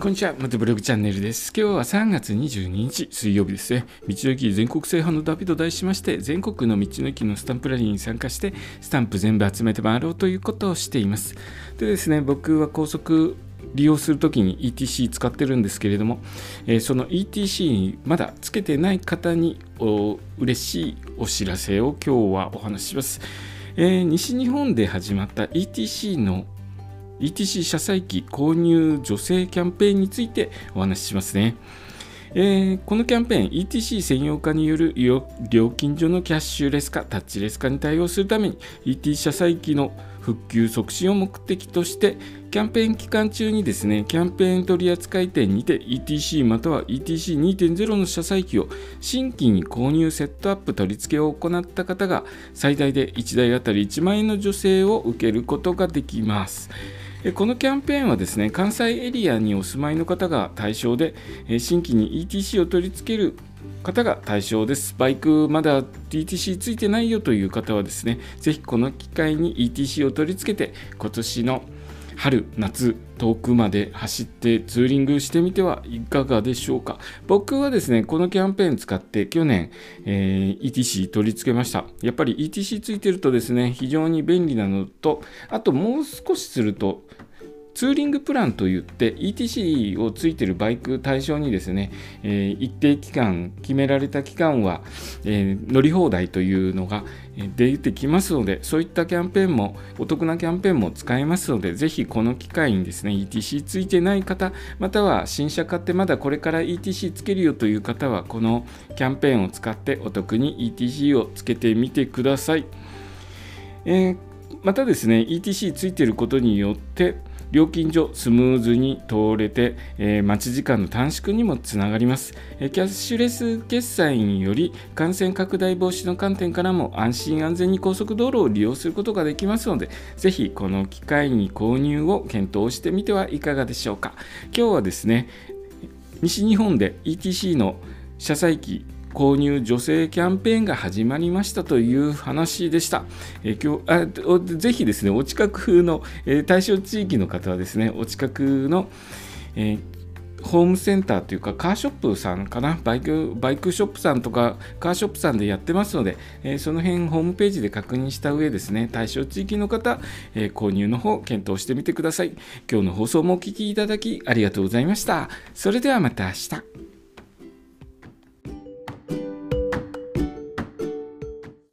こんにちは、またブログチャンネルです。今日は3月22日水曜日ですね。道の駅全国制覇の旅と題しまして、全国の道の駅のスタンプラリーに参加して、スタンプ全部集めて回ろうということをしています。でですね、僕は高速利用するときに ETC 使ってるんですけれども、えー、その ETC にまだつけてない方にお嬉しいお知らせを今日はお話しします。えー、西日本で始まった ETC の ETC 車載機購入助成キャンペーンについてお話ししますね。えー、このキャンペーン ETC 専用化による料金所のキャッシュレス化、タッチレス化に対応するために ETC 車載機の復旧促進を目的としてキャンペーン期間中にですねキャンペーン取扱店にて ETC または ETC2.0 の車載機を新規に購入セットアップ取り付けを行った方が最大で1台あたり1万円の助成を受けることができます。このキャンペーンはですね関西エリアにお住まいの方が対象で新規に ETC を取り付ける方が対象です。バイクまだ ETC ついてないよという方はですね、ぜひこの機会に ETC を取り付けて今年の春、夏、遠くまで走ってツーリングしてみてはいかがでしょうか。僕はですね、このキャンペーン使って去年、えー、ETC 取り付けました。やっぱり ETC ついてるとですね、非常に便利なのと、あともう少しすると、ツーリングプランといって ETC をついているバイク対象にですね、え、一定期間決められた期間は、え、乗り放題というのが出てきますのでそういったキャンペーンもお得なキャンペーンも使えますのでぜひこの機会にですね ETC ついてない方または新車買ってまだこれから ETC つけるよという方はこのキャンペーンを使ってお得に ETC をつけてみてください、えー、またですね ETC ついていることによって料金所スムーズに通れて、えー、待ち時間の短縮にもつながります、えー、キャッシュレス決済により感染拡大防止の観点からも安心安全に高速道路を利用することができますのでぜひこの機会に購入を検討してみてはいかがでしょうか。今日はですね西日本で ETC の車載機購入助成キャンペーンが始まりましたという話でした。え今日あぜひですね、お近くの、え対象地域の方はですね、お近くの、えホームセンターというかカーショップさんかな？バイクバイクショップさんとかカーショップさんでやってますので、えー、その辺ホームページで確認した上ですね対象地域の方、えー、購入の方検討してみてください。今日の放送もお聴きいただきありがとうございました。それではまた明日。